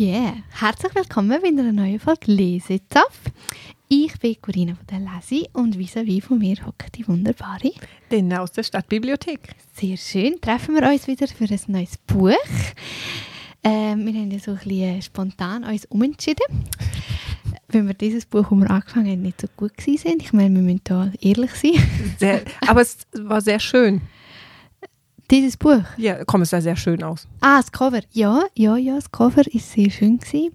yeah! Herzlich willkommen bei einer neuen Folge Lesetapf. Ich bin Corinna von der Lesi und vis-à-vis von mir hockt die wunderbare. Den aus der Stadtbibliothek. Sehr schön, treffen wir uns wieder für ein neues Buch. Ähm, wir haben ja so ein bisschen spontan uns umentschieden, weil wir dieses Buch, das wir angefangen haben, nicht so gut sind. Ich meine, wir müssen da ehrlich sein. Sehr, aber es war sehr schön. Dieses Buch? Ja, komm, es sah sehr schön aus. Ah, das Cover. Ja, ja, ja, das Cover ist sehr schön gewesen.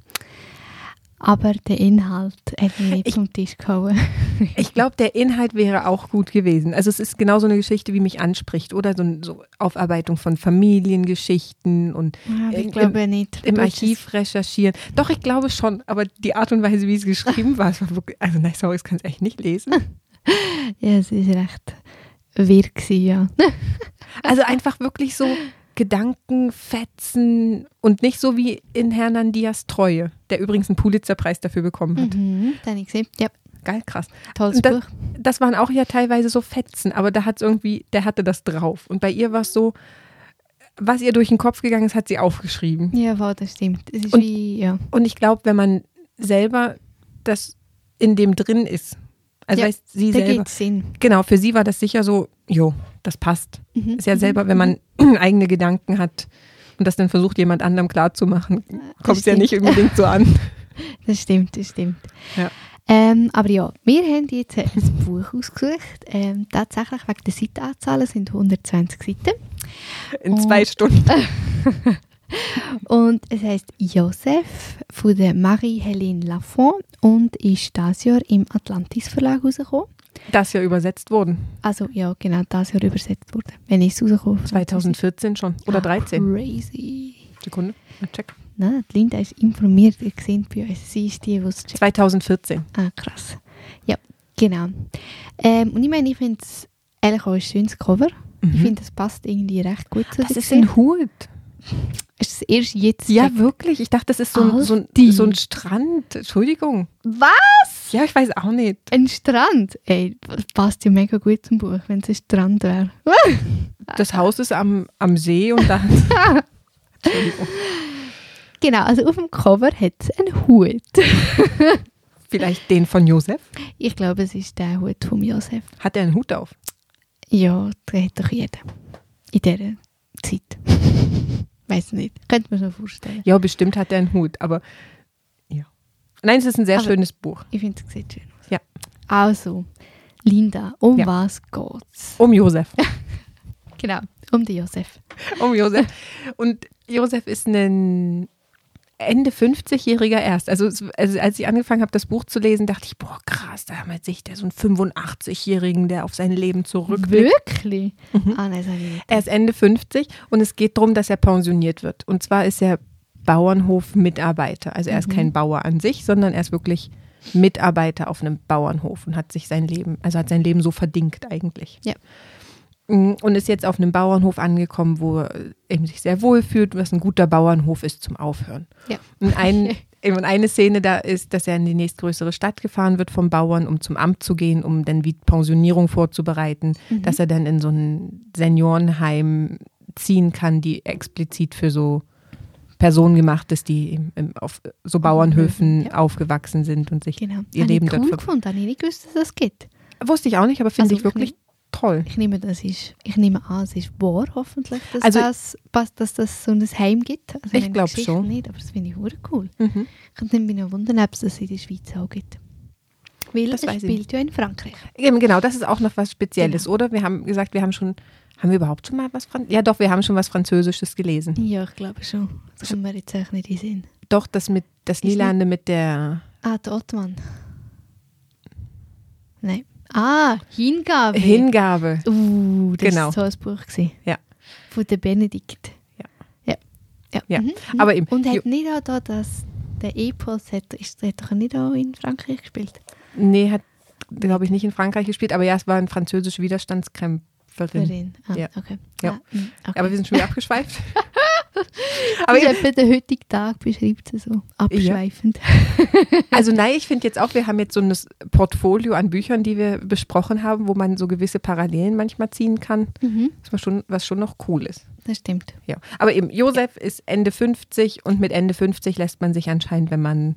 Aber der Inhalt hat mich nicht Ich- vom Tisch gehauen. Ich glaube, der Inhalt wäre auch gut gewesen. Also es ist genau so eine Geschichte, wie mich anspricht, oder? So eine so Aufarbeitung von Familiengeschichten und Ja, Im- ich glaube nicht. im Du hast Archiv recherchieren. Doch, ich glaube schon, aber die Art und Weise, wie es geschrieben war, es war wirklich, also nein, sorry, ich kann es echt nicht lesen. es- Ja, es ist recht wirr ja. Also einfach wirklich so Gedankenfetzen und nicht so wie in Hernan Diaz Treue, der übrigens einen Pulitzerpreis dafür bekommen hat. Mhm, das habe ich gesehen. Ja, Geil, krass. tolles das, Buch. das waren auch ja teilweise so Fetzen, aber da hat es irgendwie, der hatte das drauf. Und bei ihr war es so, was ihr durch den Kopf gegangen ist, hat sie aufgeschrieben. Ja, wow, das stimmt. Ist Und- wie, ja. Und ich glaube, wenn man selber das in dem drin ist, also Ja, weißt, sie Da selber, geht Sinn. genau, für sie war das sicher so, jo, das passt. Mhm. Ist ja selber, wenn man eigene Gedanken hat und das dann versucht, jemand anderem klarzumachen, kommt es ja nicht unbedingt so an. Das stimmt, das stimmt. Ja. Ähm, aber ja, wir haben jetzt ein Buch ausgesucht. Ähm, tatsächlich wegen der Seitenanzahl sind 120 Seiten. In Oh. zwei Stunden. Und es heißt Joseph von der Marie-Helene Lafont und ist dieses Jahr im Atlantis Verlag rausgekommen. Das ja übersetzt worden. Also ja, genau, dieses Jahr übersetzt wurde. Wenn ist es rausgekommen? 2014 schon. Oder 13. Crazy. Sekunde. Check. Nein, die Linda ist informiert, ihr seht bei uns. Sie ist die, die es checkt. 2014. Ah, krass. Ja, genau. Ähm, und ich meine, ich finde es eigentlich auch ein schönes Cover. Ich finde, das passt irgendwie recht gut zu Mhm. Das ist ein. Hut. Ist es erst jetzt Ja, wirklich. Ich dachte, das ist so ein, so, ein, so ein Strand. Entschuldigung. Was? Ja, ich weiß auch nicht. Ein Strand? Ey, passt ja mega gut zum Buch, wenn es ein Strand wäre. Das Haus ist am, am See und da. Entschuldigung. Genau, also auf dem Cover hat es einen Hut. Vielleicht den von Josef. Ich glaube, es ist der Hut von Josef. Hat er einen Hut auf? Ja, der hat doch jeder. In dieser Zeit. Weiß nicht. Könnte man schon vorstellen. Ja, bestimmt hat er einen Hut, aber ja. Nein, es ist ein sehr Aber- schönes Buch. Ich finde, es sieht schön aus. Ja. Also, Linda, um Ja. was geht's? Um Josef. Genau, um den Josef. Um Josef. Und Josef ist ein Ende 50-jähriger erst. Also, also als ich angefangen habe, das Buch zu lesen, dachte ich, boah, krass, da haben wir sich der so einen 85-Jährigen, der auf sein Leben zurückblickt. Wirklich? Ah, nein, ich. Er ist Ende 50 und es geht darum, dass er pensioniert wird. Und zwar ist er Bauernhof-Mitarbeiter. Also er ist kein Bauer an sich, sondern er ist wirklich Mitarbeiter auf einem Bauernhof und hat sich sein Leben, also hat sein Leben so verdingt eigentlich. Ja. Mm, Und ist jetzt auf einem Bauernhof angekommen, wo er eben sich sehr wohl fühlt, was ein guter Bauernhof ist zum Aufhören. Ja. Und, ein, eben eine Szene da ist, dass er in die nächstgrößere Stadt gefahren wird vom Bauern, um zum Amt zu gehen, um dann wie Pensionierung vorzubereiten, dass er dann in so ein Seniorenheim ziehen kann, die explizit für so Personen gemacht ist, die auf so Bauernhöfen Ja. aufgewachsen sind und sich Genau. ihr Habe Leben dort cool ver gefunden. Habe ich gewusst, dass das gibt. Wusste ich auch nicht, aber finde Also ich wirklich ich toll. Ich nehme, das ist, ich nehme an, es ist wahr, hoffentlich, dass, Also- das, passt, dass das so ein Heim gibt. Also Ich meine glaub Geschichte schon. nicht, aber das finde ich hure cool. Mhm. Ich könnte mich noch wundern, ob es das in der Schweiz auch gibt. Weil Das es spielt ja in Frankreich. Eben, genau, das ist auch noch was Spezielles, Genau. oder? Wir haben gesagt, wir haben schon, haben wir überhaupt schon mal was Französisches? Ja, doch, wir haben schon was Französisches gelesen. Ja, ich glaube schon. Das kann mir jetzt auch nicht Sinn. Doch, das mit, das Lilande mit der Ah, der Ottmann. Nein. Ah, Hingabe. Hingabe. Uh, das Genau. ist so ein Buch. Gewesen. Ja. Von der Benedikt. Ja. Ja. Ja. Ja. Mhm. Aber eben, Und hat nicht auch da das, der Epos, hat, ist, hat doch nicht auch in Frankreich gespielt? Nee, hat, glaube ich, nicht in Frankreich gespielt, aber ja, es war eine französische Widerstandskämpferin. Für ihn. Ah, Ja. okay. Ja. Ah, mm, okay. Aber wir sind schon wieder abgeschweift. Aber ich etwa den heutigen Tag beschreibt es so abschweifend. Also nein, ich finde jetzt auch, wir haben jetzt so ein Portfolio an Büchern, die wir besprochen haben, wo man so gewisse Parallelen manchmal ziehen kann, Mhm, was schon, was schon noch cool ist. das stimmt. Ja. Aber eben, Josef ist Ende 50 und mit Ende 50 lässt man sich anscheinend, wenn man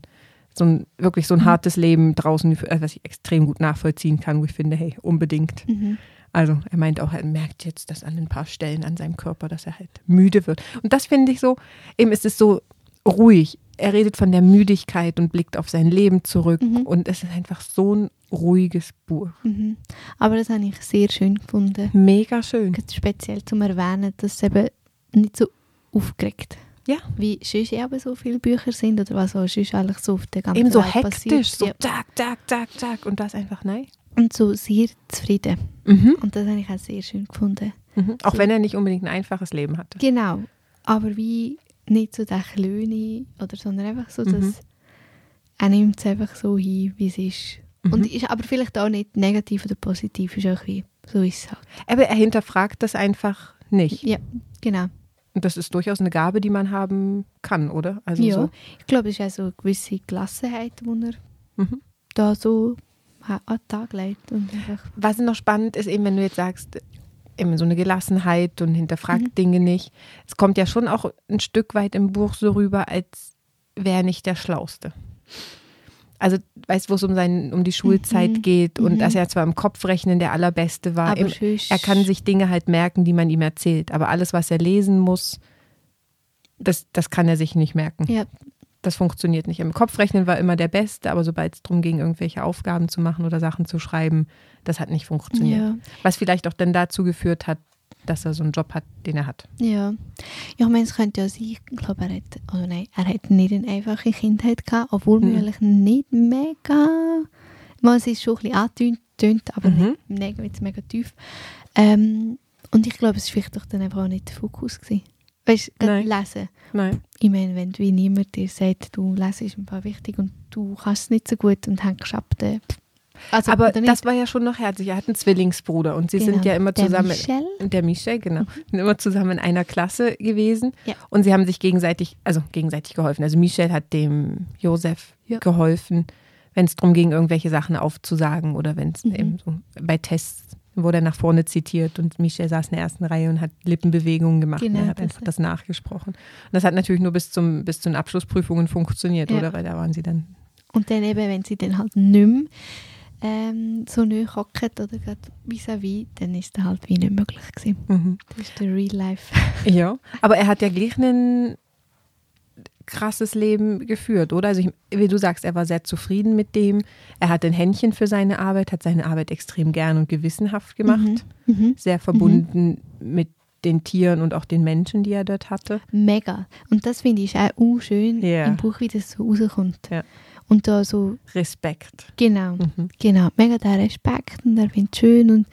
so ein wirklich so ein hartes Leben draußen, äh, was ich extrem gut nachvollziehen kann, wo ich finde, hey, unbedingt. Mhm. Also er meint auch, er merkt jetzt das an ein paar Stellen an seinem Körper, dass er halt müde wird. Und das finde ich so, eben ist es so ruhig. Er redet von der Müdigkeit und blickt auf sein Leben zurück. Mhm. Und es ist einfach so ein ruhiges Buch. Mhm. Aber das habe ich sehr schön gefunden. Mega schön. Speziell zum Erwähnen, dass es eben nicht so aufgeregt Ja. Wie sonst eben so viele Bücher sind oder was auch sonst eigentlich so auf der ganzen Eben so Welt hektisch, passiert. so Ja. zack, zack, zack, zack. Und das einfach nein. Und so sehr zufrieden. Mhm. Und das habe ich auch sehr schön gefunden. Mhm. Auch So. wenn er nicht unbedingt ein einfaches Leben hatte. Genau. Aber wie nicht so der Klöne oder sondern einfach so, dass Mhm. er nimmt es einfach so hin, wie es ist. Mhm. Und ist aber vielleicht auch nicht negativ oder positiv, ist auch wie, so ist es halt. Aber er hinterfragt das einfach nicht. Ja, genau. Und das ist durchaus eine Gabe, die man haben kann, oder? Also ja, so. ich glaube, es ist auch so eine gewisse Gelassenheit, die er Mhm. da so an den Tag legt. Und einfach, Was noch spannend ist, eben wenn du jetzt sagst, eben so eine Gelassenheit und hinterfragt Mhm. Dinge nicht. Es kommt ja schon auch ein Stück weit im Buch so rüber, als wäre er nicht der Schlauste. Also, weißt du, wo es um, sein, um die Schulzeit Mhm. geht und Mhm. dass er zwar im Kopfrechnen der Allerbeste war, im, er kann sich Dinge halt merken, die man ihm erzählt, aber alles, was er lesen muss, das, das kann er sich nicht merken. Ja, Das funktioniert nicht. Im Kopfrechnen war immer der Beste, aber sobald es darum ging, irgendwelche Aufgaben zu machen oder Sachen zu schreiben, das hat nicht funktioniert. ja, Was vielleicht auch dann dazu geführt hat, dass er so einen Job hat, den er hat. ja. Ja, ich meine, es könnte ja sein, ich glaube, er hat, oh nein, er hat nicht eine einfache Kindheit gehabt, obwohl wir eigentlich nicht mega, mal, es ist schon ein bisschen angetönt, aber Mhm. nicht mega tief. Ähm, und ich glaube, es war vielleicht doch dann einfach auch nicht der Fokus. Gewesen. Weißt du, lesen. Nein. Ich meine, wenn wie niemand dir sagt, du lesen ist ein paar wichtig und du kannst es nicht so gut und hängst ab, dann... Also, Aber das war ja schon noch herzlich. Er hat einen Zwillingsbruder und sie sind Genau. ja immer Der zusammen. Michel. Der Michel, genau. Sind immer zusammen in einer Klasse gewesen. Ja. Und sie haben sich gegenseitig, also gegenseitig geholfen. Also Michel hat dem Josef Ja. geholfen, wenn es darum ging, irgendwelche Sachen aufzusagen oder wenn es Mhm. eben so bei Tests wurde nach vorne zitiert und Michel saß in der ersten Reihe und hat Lippenbewegungen gemacht. Genau, und er hat das- einfach das nachgesprochen. Und das hat natürlich nur bis, zum, bis zu den Abschlussprüfungen funktioniert, Ja. oder? Weil da waren sie dann. Und dann eben, wenn sie dann halt nicht mehr ähm, so nahe hocken oder gerade vis-à-vis, dann ist das halt wie nicht möglich gewesen. Mhm. Das ist der Real Life. Ja, aber er hat ja gleich ein krasses Leben geführt, oder? Also ich, wie du sagst, er war sehr zufrieden mit dem. Er hat ein Händchen für seine Arbeit, hat seine Arbeit extrem gern und gewissenhaft gemacht. Mhm. Mhm. Sehr verbunden mit den Tieren und auch den Menschen, die er dort hatte. Mega. Und das finde ich auch uh, schön Ja. im Buch, wie das so rauskommt. Ja. Und da so, Respekt. genau, Mhm. genau, mega der Respekt und er findet es schön und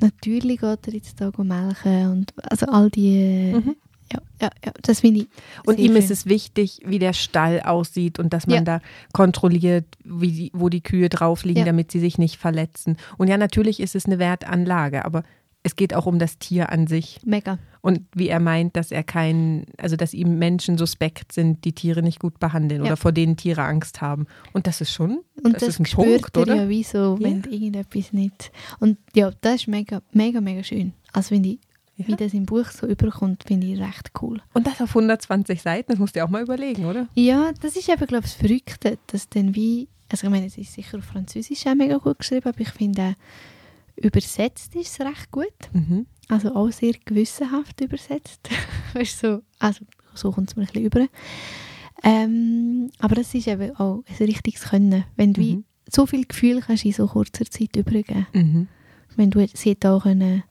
natürlich geht er jetzt da melken und also all die, Mhm. Ja, ja, ja, das finde ich Und ihm ist es wichtig, wie der Stall aussieht und dass man Ja. da kontrolliert, wie die, wo die Kühe drauf liegen, Ja. damit sie sich nicht verletzen. Und ja, natürlich ist es eine Wertanlage, aber es geht auch um das Tier an sich. mega. Und wie er meint, dass er kein, also dass ihm Menschen suspekt sind, die Tiere nicht gut behandeln Ja. oder vor denen Tiere Angst haben. Und das ist schon, Und das, das, ist ein spürt Punkt, er oder? ja wie so, wenn irgendetwas nicht. Und ja, das ist mega, mega, mega schön. Also wenn ich, wie Ja. das im Buch so überkommt, finde ich recht cool. Und das auf 120 Seiten, das musst du dir auch mal überlegen, oder? Ja, das ist eben, glaube ich, das Verrückte, dass dann wie, also ich meine, es ist sicher auf Französisch auch mega gut geschrieben, aber ich finde, übersetzt ist es recht gut. Mhm. Also auch sehr gewissenhaft übersetzt. weißt du, so, also so kommt es mir ein bisschen über. Ähm, aber das ist eben auch ein richtiges Können, wenn du wie Mhm. so viel Gefühl kannst in so kurzer Zeit übergeben. Mhm. Wenn du sie auch können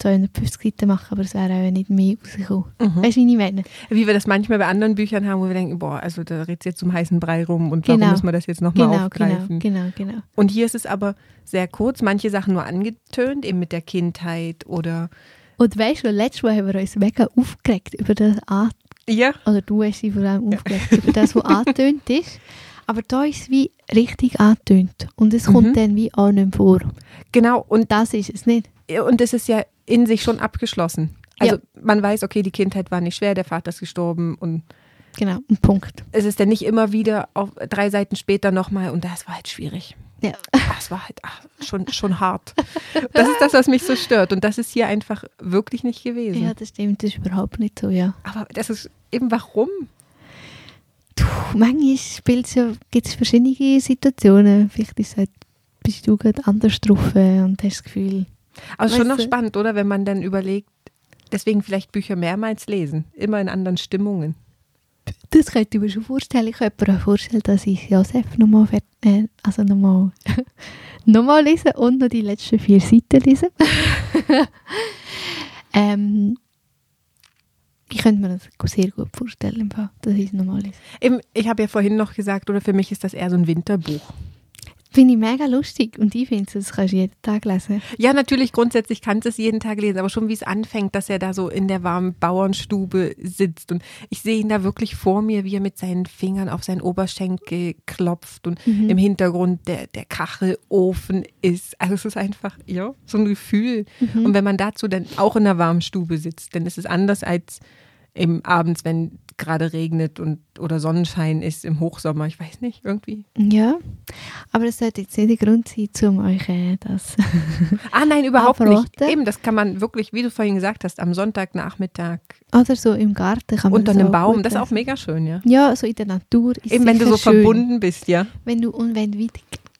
250 Seiten machen, aber es wäre auch nicht mehr rausgekommen. Mhm. Weißt du, wie ich meine? Wie wir das manchmal bei anderen Büchern haben, wo wir denken, boah, also da redet jetzt zum heißen Brei rum und warum Genau. müssen wir das jetzt nochmal Genau, aufgreifen? genau, genau, genau. Und hier ist es aber sehr kurz, manche Sachen nur angetönt, eben mit der Kindheit oder Und weißt du, letztes Mal haben wir uns mega aufgeregt über das An ja, oder du hast dich vor allem aufgeregt über das, was angetönt ist. Aber da ist es wie richtig angetönt. Und es kommt Mhm. dann wie auch nicht vor. genau. Und, Das ist es nicht. und es ist ja in sich schon abgeschlossen. Also man weiß, okay, die Kindheit war nicht schwer, der Vater ist gestorben und Genau, ein Punkt. es ist dann nicht immer wieder auf drei Seiten später nochmal und das war halt schwierig. Ja. Es war halt ach, schon, schon hart. Das ist das, was mich so stört. Und das ist hier einfach wirklich nicht gewesen. ja, das stimmt, das ist überhaupt nicht so, ja. Aber das ist eben warum? Puh, manchmal ja, gibt es verschiedene Situationen. Vielleicht ist halt, bist du gerade anders drauf äh, und hast das Gefühl, Aber schon Weißt noch du- spannend, oder? Wenn man dann überlegt, deswegen vielleicht Bücher mehrmals lesen, immer in anderen Stimmungen. das könnte ich mir schon vorstellen. Ich könnte mir auch vorstellen, dass ich Josef nochmal äh, also nochmal nochmal lese und noch die letzten vier Seiten lese. ähm, ich könnte mir das sehr gut vorstellen, dass ich es nochmal lese. Eben, ich habe ja vorhin noch gesagt, oder für mich ist das eher so ein Winterbuch. Finde ich mega lustig und ich finde, das kannst du jeden Tag lesen. Ja, natürlich, grundsätzlich kannst du es jeden Tag lesen, aber schon wie es anfängt, dass er da so in der warmen Bauernstube sitzt. Und ich sehe ihn da wirklich vor mir, wie er mit seinen Fingern auf seinen Oberschenkel klopft und im Hintergrund der, der Kachelofen ist. Also es ist einfach, ja, so ein Gefühl. Und wenn man dazu dann auch in der warmen Stube sitzt, dann ist es anders als eben abends, wenn gerade regnet und oder Sonnenschein ist im Hochsommer. Ich weiß nicht, irgendwie. Ja, aber das sollte jetzt nicht der Grund sein, um euch äh, das Ah nein, überhaupt nicht. Eben, das kann man wirklich, wie du vorhin gesagt hast, am Sonntagnachmittag oder so im Garten kann man unter einem Baum. Das ist auch mega schön, ja. Ja, so in der Natur ist Eben wenn du so schön. verbunden bist, ja. Wenn du, und wenn du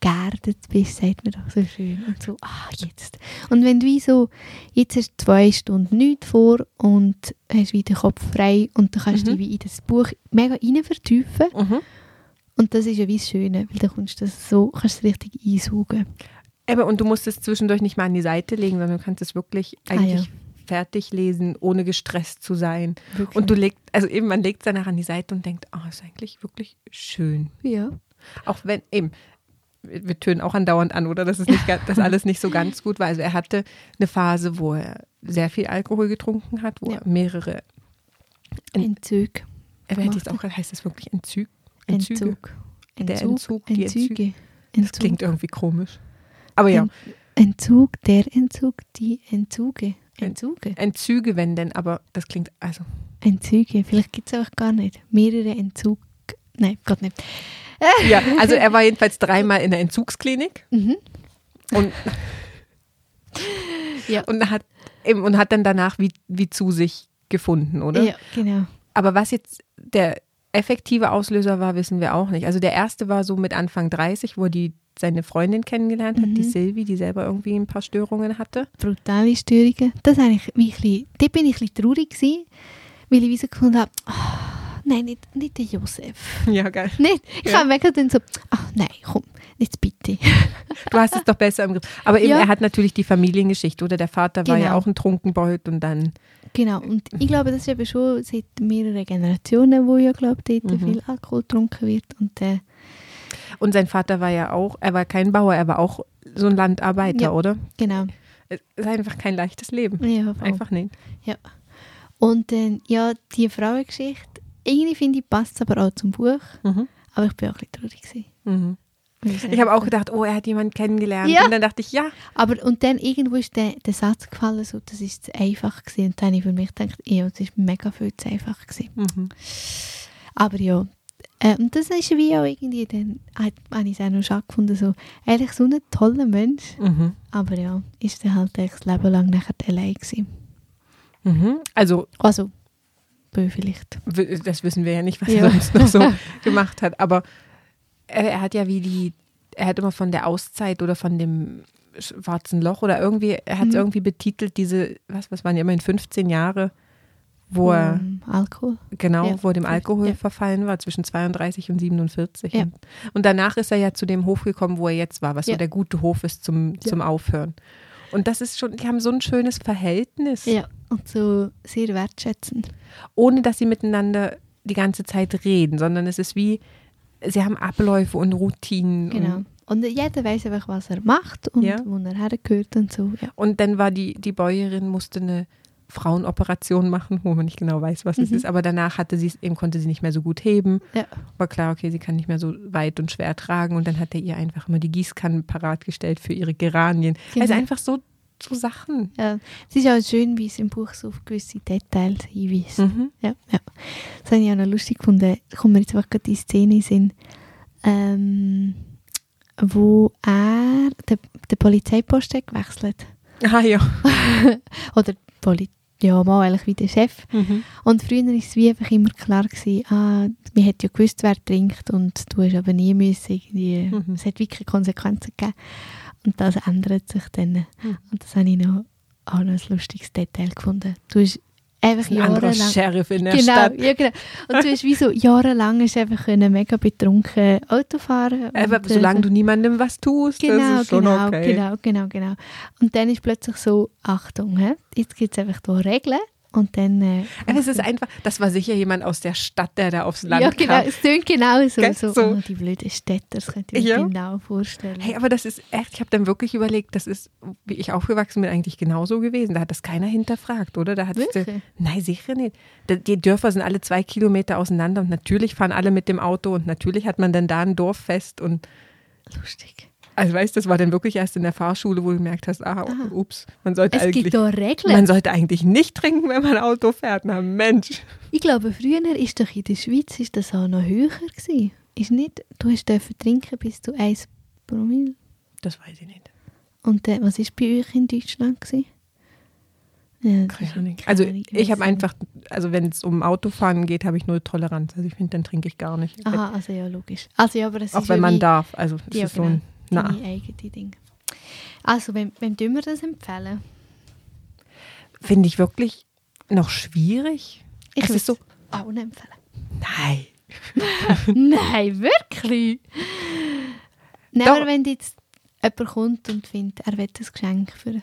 geerdet bist, sagt man doch so schön. Und so, ah, jetzt. Und wenn du wie so, jetzt hast du zwei Stunden nichts vor und hast wieder den Kopf frei und dann kannst du Mhm. dich wie in das Buch mega rein vertiefen. Mhm. Und das ist ja wie das Schöne, weil dann kannst du das so, kannst du richtig einsaugen. Eben, und du musst es zwischendurch nicht mal an die Seite legen, sondern du kannst es wirklich Ah, eigentlich ja. fertig lesen, ohne gestresst zu sein. Wirklich. Und du legst, also eben, man legt es danach an die Seite und denkt, ah, ist eigentlich wirklich schön. ja. Auch wenn, eben, wir tönen auch andauernd an, oder? Dass es nicht, dass alles nicht so ganz gut war. Also er hatte eine Phase, wo er sehr viel Alkohol getrunken hat, wo Ja. er mehrere, Ent- Entzug. aber hätte jetzt auch gerade, heißt das wirklich Entzug? Entzüge? Entzug. Der Entzug. Entzug, die Entzüge. Das Entzug. klingt irgendwie komisch. Aber ja, Ent- Entzug, der Entzug, die Entzuge. Entzuge. Entzüge, wenn denn, aber das klingt, also, Entzüge. Vielleicht gibt es auch gar nicht. Mehrere Entzug. Nein, Gott nicht. ja, also er war jedenfalls dreimal in der Entzugsklinik Mhm. und, Ja. und hat eben, und hat dann danach wie, wie zu sich gefunden, oder? Ja, genau. Aber was jetzt der effektive Auslöser war, wissen wir auch nicht. Also der erste war so mit Anfang 30, wo die, seine Freundin kennengelernt hat, die Mhm. Sylvie, die selber irgendwie ein paar Störungen hatte. Brutale Störungen. Das eigentlich wie bisschen, dort bin ich ein bisschen traurig gewesen, weil ich wie so gefunden habe, ah, nein, nicht, nicht der Josef. Ja, geil. Nicht. Ich Ja. habe dann so, ach nein, komm, jetzt bitte. Du hast es doch besser im Griff. Aber eben, Ja. er hat natürlich die Familiengeschichte, oder? Der Vater war ja Genau. auch ein Trunkenbold und dann Genau, und ich glaube, das ist eben schon seit mehreren Generationen, wo ja, glaube ich, Mhm. viel Alkohol getrunken wird. Und äh, Und sein Vater war ja auch, er war kein Bauer, er war auch so ein Landarbeiter, Ja. oder? genau. Es ist einfach kein leichtes Leben. Ja. Einfach nicht. Und dann, ja, die Frauengeschichte, irgendwie finde ich, passt es aber auch zum Buch. Mhm. Aber ich bin auch ein bisschen traurig gewesen. Mhm. Ich habe auch gedacht, oh, er hat jemanden kennengelernt. Ja. Und dann dachte ich, ja. Aber und dann irgendwo ist der, der Satz gefallen, so, das ist zu einfach gewesen. Und dann habe ich für mich gedacht, ja, das ist mega viel zu einfach gewesen. Mhm. Aber ja, äh, und das ist wie auch irgendwie, dann hat- habe ich es auch noch schade gefunden, so, eigentlich so ein toller Mensch. Mhm. Aber ja, ist er halt das Leben lang nachher allein gewesen. Mhm. Also, Also, bö vielleicht. das wissen wir ja nicht, was Ja. er sonst noch so gemacht hat. Aber er, hat ja wie die, er hat immer von der Auszeit oder von dem schwarzen Loch oder irgendwie, er hat es Mhm. irgendwie betitelt, diese, was, was waren ja immerhin 15 Jahre, wo er, Ähm, Alkohol. genau, ja, wo er dem Alkohol ja. verfallen war, zwischen 32 und 47. Ja. Und, und danach ist er ja zu dem Hof gekommen, wo er jetzt war, was so Ja. der gute Hof ist zum, zum Aufhören. Und das ist schon, die haben so ein schönes Verhältnis, Ja, und so sehr wertschätzend. ohne dass sie miteinander die ganze Zeit reden, sondern es ist wie, sie haben Abläufe und Routinen. Genau. Und, Und jeder weiß einfach, was er macht und Ja. wo er hergehört und so. Ja. und dann war die, die Bäuerin, musste eine Frauenoperation machen, wo man nicht genau weiß, was es Mhm. ist, aber danach hatte sie es, eben konnte sie nicht mehr so gut heben. Ja. War klar, okay, sie kann nicht mehr so weit und schwer tragen und dann hat er ihr einfach immer die Gießkannen parat gestellt für ihre Geranien. Genau. Also einfach so so Sachen. Ja. Es ist auch schön, wie es im Buch so auf gewisse Details hinweist. Mhm. Ja, ja. Das habe ich auch noch lustig gefunden. Da kommt mir jetzt einfach gerade die Szene in Sinn, ähm, wo er den, den Polizeiposten gewechselt Ah ja. Oder Poli ja, mal eigentlich wie der Chef. Mhm. Und früher war es wie einfach immer klar, gewesen, ah, man hat ja gewusst, wer trinkt und du hast aber nie müssen irgendwie, Mhm. es hat wirklich Konsequenzen gegeben. Und das ändert sich dann. Mhm. Und das habe ich noch, auch noch ein lustiges Detail gefunden. Du hast einfach Ein jahrelang... Sheriff in der Genau, Stadt. ja, genau. Und du hast wie so jahrelang hast einfach können mega betrunken Auto fahren. Aber und, äh, solange du niemandem was tust, Genau, das ist schon genau, okay. genau, genau, genau. Und dann ist plötzlich so, Achtung, hä? jetzt gibt es einfach hier Regeln und dann... Äh, Aber es ist einfach, das war sicher jemand aus der Stadt, der da aufs Land Ja, genau, kam. es klingt genau so. So. Oh, die blöden Städte, das könnte ich mir Ja. genau vorstellen. Hey, aber das ist echt, ich habe dann wirklich überlegt, das ist, wie ich aufgewachsen bin, eigentlich genauso gewesen. Da hat das keiner hinterfragt, oder? Da hat? Nein, sicher nicht. Die Dörfer sind alle zwei Kilometer auseinander und natürlich fahren alle mit dem Auto und natürlich hat man dann da ein Dorffest und Lustig. Also weißt, das war dann wirklich erst in der Fahrschule, wo du gemerkt hast, ah, ups, man sollte Es eigentlich gibt da Regeln. man sollte eigentlich nicht trinken, wenn man Auto fährt. Na Mensch. ich glaube, früher ist doch in der Schweiz ist das auch noch höher gewesen. Ist nicht, du hast dürfen trinken bis zu 1 Promille. Das weiß ich nicht. Und äh, was ist bei euch in Deutschland gewesen? Ja, Also ich habe einfach, also wenn es um Autofahren geht, habe ich null Toleranz. Also ich finde, dann trinke ich gar nicht. Aha, also ja, logisch. Also ja, aber das Auch ist wenn man darf. Also es Ja, ist so ein, deine eigene Ding. Also, wem, wem tun wir das empfehlen? finde ich wirklich noch schwierig. Ich es ist so, nicht empfehlen. nein. Nein, wirklich? Nein, aber wenn jetzt jemand kommt und findet, er will ein Geschenk für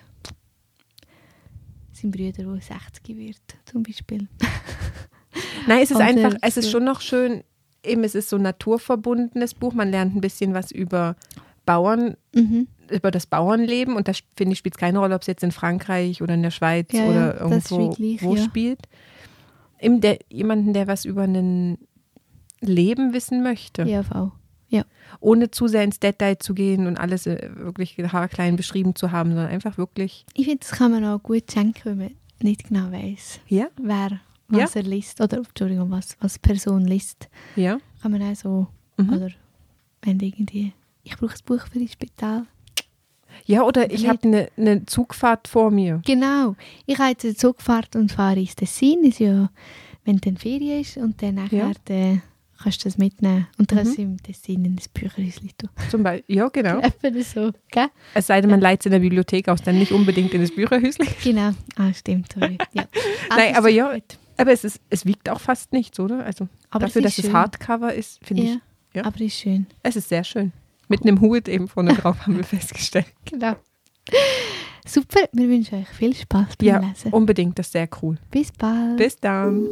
seinen Bruder, der 60 wird, zum Beispiel. Nein, es ist Und, einfach, es ist schon noch schön, eben es ist so ein naturverbundenes Buch. Man lernt ein bisschen was über Bauern, Mhm. über das Bauernleben und das finde ich spielt keine Rolle, ob es jetzt in Frankreich oder in der Schweiz Ja, ja, oder ist irgendwo gleich, wo ja. spielt. Eben der, jemanden, der was über ein Leben wissen möchte, Ja, voll. ohne zu sehr ins Detail zu gehen und alles äh, wirklich haarklein beschrieben zu haben, sondern einfach wirklich, Ich finde, das kann man auch gut schenken, wenn man nicht genau weiß, ja, wer was er liest. Oder, Entschuldigung, was, was Person liest. ja. Kann man auch so, Mhm. oder wenn irgendwie, ich brauche ein Buch für das Spital. Ja, oder ich habe eine ne Zugfahrt vor mir. Genau. Ich habe jetzt eine Zugfahrt und fahre ins Tessin. Ist ja, wenn dann Ferien ist und dann nachher Ja. dann kannst du das mitnehmen und dann Mhm. kannst du im Tessin in das Bücherhäuschen tun. Zum Beispiel, ja, genau. So, gell? Es sei denn, man leiht es in der Bibliothek aus, dann nicht unbedingt in das Bücherhäusle. Genau. Ah, stimmt. Sorry. Ja. Nein, das aber ja, gut. Aber es, ist, es wiegt auch fast nichts, oder? Also Aber dafür, es dass ist es schön. Hardcover ist, finde Ja, ich, ja. aber ist schön. es ist sehr schön. Mit einem Hut eben vorne drauf haben wir festgestellt. Genau. Super, wir wünschen euch viel Spaß beim Ja, Lesen. unbedingt, das ist sehr cool. Bis bald. Bis dann.